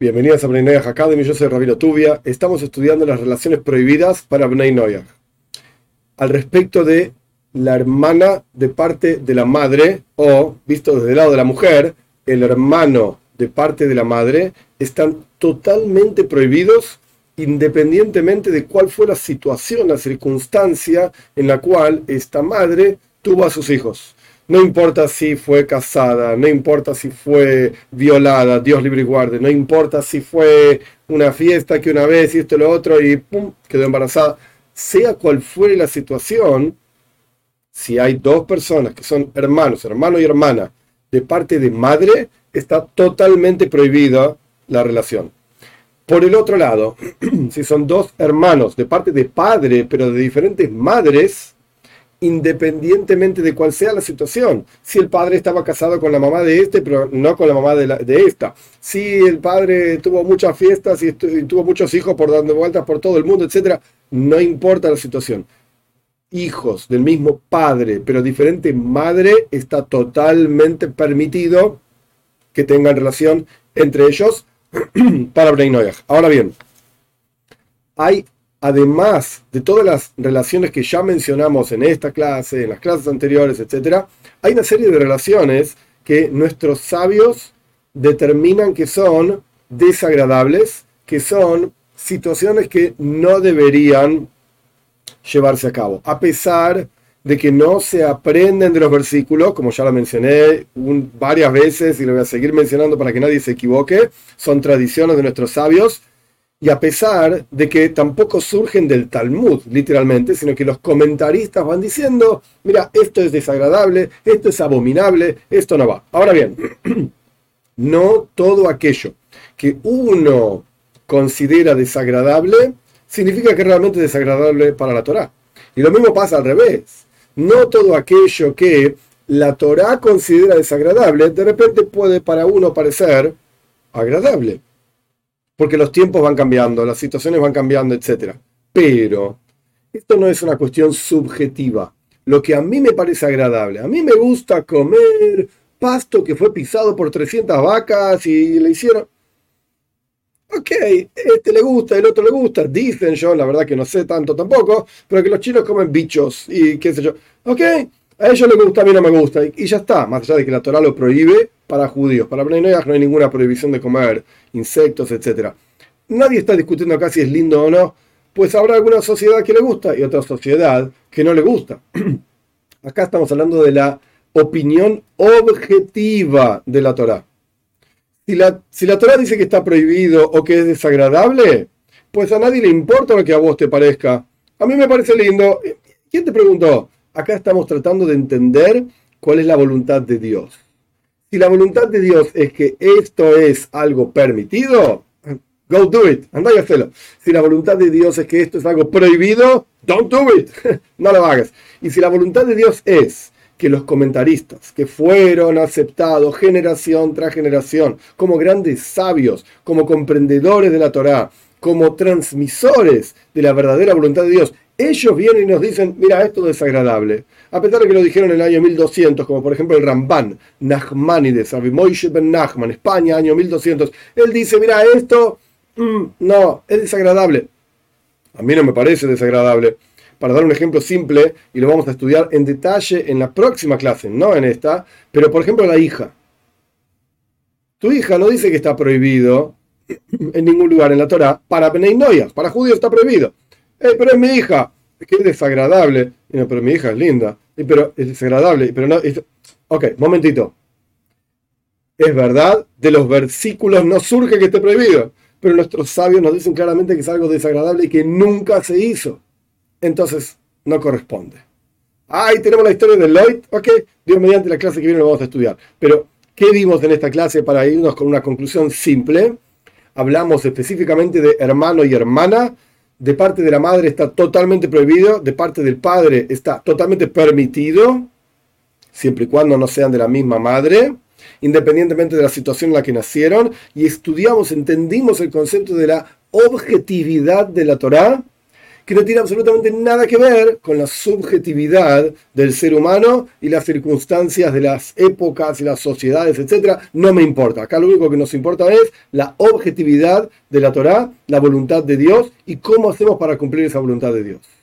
Bienvenidos a Bnei Noyaj Academy, yo soy Rabino Tubia. Estamos estudiando las relaciones prohibidas para Bnei Noyaj. Al respecto de la hermana de parte de la madre, o, visto desde el lado de la mujer, el hermano de parte de la madre, están totalmente prohibidos independientemente de cuál fue la situación, la circunstancia en la cual esta madre tuvo a sus hijos. No importa si fue casada, no importa si fue violada, Dios libre y guarde, no importa si fue una fiesta que una vez y esto y lo otro y pum, quedó embarazada. Sea cual fuere la situación, si hay dos personas que son hermanos, hermano y hermana, de parte de madre, está totalmente prohibida la relación. Por el otro lado, si son dos hermanos de parte de padre, pero de diferentes madres, independientemente de cuál sea la situación. Si el padre estaba casado con la mamá de este, pero no con la mamá de, de esta. Si el padre tuvo muchas fiestas y, y, tuvo muchos hijos por dando vueltas por todo el mundo, etc. No importa la situación. Hijos del mismo padre, pero diferente madre, está totalmente permitido que tengan relación entre ellos para Breinoyach. Ahora bien, hay además de todas las relaciones que ya mencionamos en esta clase, en las clases anteriores, etc., hay una serie de relaciones que nuestros sabios determinan que son desagradables, que son situaciones que no deberían llevarse a cabo, a pesar de que no se aprenden de los versículos, como ya lo mencioné varias veces y lo voy a seguir mencionando para que nadie se equivoque, son tradiciones de nuestros sabios, y a pesar de que tampoco surgen del Talmud, literalmente, sino que los comentaristas van diciendo, mira, esto es desagradable, esto es abominable, esto no va. Ahora bien, no todo aquello que uno considera desagradable significa que realmente es desagradable para la Torah. Y lo mismo pasa al revés. No todo aquello que la Torah considera desagradable, de repente puede para uno parecer agradable porque los tiempos van cambiando, las situaciones van cambiando, etc. Pero esto no es una cuestión subjetiva. Lo que a mí me parece agradable, a mí me gusta comer pasto que fue pisado por 300 vacas y le hicieron... Ok, este le gusta, el otro le gusta, dicen yo, la verdad que no sé tanto tampoco, pero que los chinos comen bichos y qué sé yo. Ok, a ellos les gusta, a mí no me gusta, y, ya está, más allá de que la Torah lo prohíbe para judíos. Para Bnei no hay ninguna prohibición de comer insectos, etc. Nadie está discutiendo acá si es lindo o no, pues habrá alguna sociedad que le gusta y otra sociedad que no le gusta. acá estamos hablando de la opinión objetiva de la Torah. Si la, si la Torah dice que está prohibido o que es desagradable, pues a nadie le importa lo que a vos te parezca. A mí me parece lindo. ¿Quién te preguntó? Acá estamos tratando de entender cuál es la voluntad de Dios. Si la voluntad de Dios es que esto es algo permitido, go do it, anda y hazlo. Si la voluntad de Dios es que esto es algo prohibido, don't do it, no lo hagas. Y si la voluntad de Dios es que los comentaristas que fueron aceptados generación tras generación como grandes sabios, como comprendedores de la Torá, como transmisores de la verdadera voluntad de Dios, ellos vienen y nos dicen, mira, esto es desagradable. A pesar de que lo dijeron en el año 1200, como por ejemplo el Ramban, Nachmanides, Moishe ben Nachman, España, año 1200, él dice, mira, esto, mm, no, es desagradable. A mí no me parece desagradable. Para dar un ejemplo simple, y lo vamos a estudiar en detalle en la próxima clase, no en esta, pero por ejemplo la hija. Tu hija no dice que está prohibido en ningún lugar en la Torah, para Benei para judíos está prohibido eh, pero es mi hija, que es desagradable. pero mi hija es linda, pero es desagradable, pero no. Ok, momentito. Es verdad, de los versículos no surge que esté prohibido, pero nuestros sabios nos dicen claramente que es algo desagradable y que nunca se hizo. Entonces, no corresponde. Ahí tenemos la historia de Lloyd, ok, Dios mediante la clase que viene lo vamos a estudiar. Pero, ¿qué vimos en esta clase para irnos con una conclusión simple? Hablamos específicamente de hermano y hermana, de parte de la madre está totalmente prohibido, de parte del padre está totalmente permitido, siempre y cuando no sean de la misma madre, independientemente de la situación en la que nacieron, y estudiamos, entendimos el concepto de la objetividad de la Torá, que no tiene absolutamente nada que ver con la subjetividad del ser humano y las circunstancias de las épocas y las sociedades, etc. No me importa. Acá lo único que nos importa es la objetividad de la Torá, la voluntad de Dios y cómo hacemos para cumplir esa voluntad de Dios.